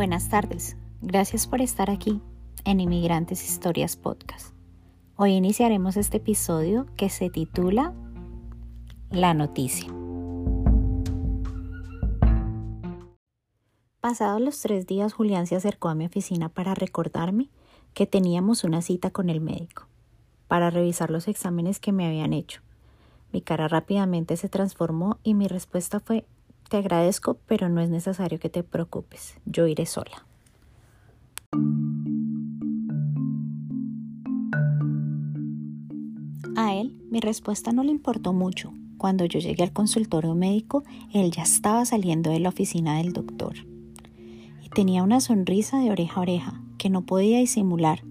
Buenas tardes. Gracias por estar aquí en Inmigrantes Historias Podcast. Hoy iniciaremos este episodio que se titula La noticia. Pasados los tres días, Julián se acercó a mi oficina para recordarme que teníamos una cita con el médico, para revisar los exámenes que me habían hecho. Mi cara rápidamente se transformó y mi respuesta fue te agradezco, pero no es necesario que te preocupes. Yo iré sola. A él mi respuesta no le importó mucho. Cuando yo llegué al consultorio médico, él ya estaba saliendo de la oficina del doctor. Y tenía una sonrisa de oreja a oreja que no podía disimular.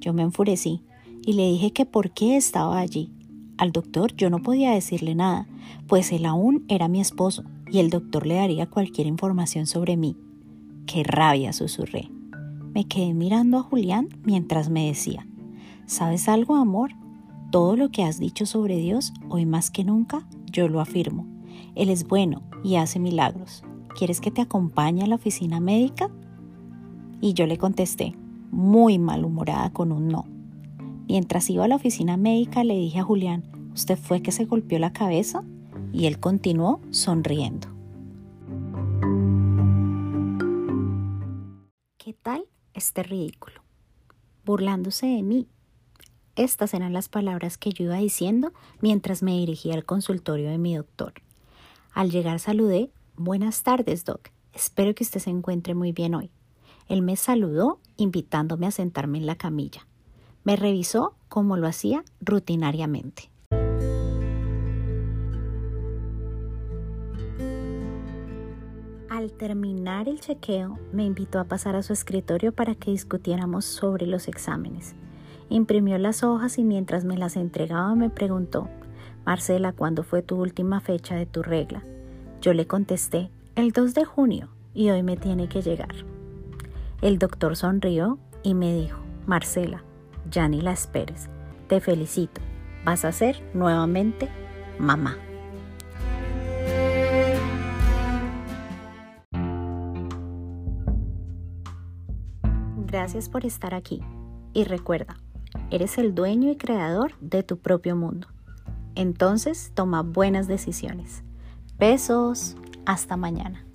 Yo me enfurecí y le dije que por qué estaba allí. Al doctor yo no podía decirle nada, pues él aún era mi esposo y el doctor le daría cualquier información sobre mí. ¡Qué rabia! susurré. Me quedé mirando a Julián mientras me decía, ¿sabes algo, amor? Todo lo que has dicho sobre Dios, hoy más que nunca, yo lo afirmo. Él es bueno y hace milagros. ¿Quieres que te acompañe a la oficina médica? Y yo le contesté, muy malhumorada con un no. Mientras iba a la oficina médica le dije a Julián, ¿usted fue que se golpeó la cabeza? Y él continuó sonriendo. ¿Qué tal este ridículo? Burlándose de mí. Estas eran las palabras que yo iba diciendo mientras me dirigía al consultorio de mi doctor. Al llegar saludé, buenas tardes, Doc. Espero que usted se encuentre muy bien hoy. Él me saludó invitándome a sentarme en la camilla. Me revisó como lo hacía rutinariamente. Al terminar el chequeo, me invitó a pasar a su escritorio para que discutiéramos sobre los exámenes. Imprimió las hojas y mientras me las entregaba me preguntó, Marcela, ¿cuándo fue tu última fecha de tu regla? Yo le contesté, el 2 de junio, y hoy me tiene que llegar. El doctor sonrió y me dijo, Marcela, ya ni la esperes, te felicito, vas a ser nuevamente mamá. Gracias por estar aquí. Y recuerda, eres el dueño y creador de tu propio mundo. Entonces toma buenas decisiones. Besos. Hasta mañana.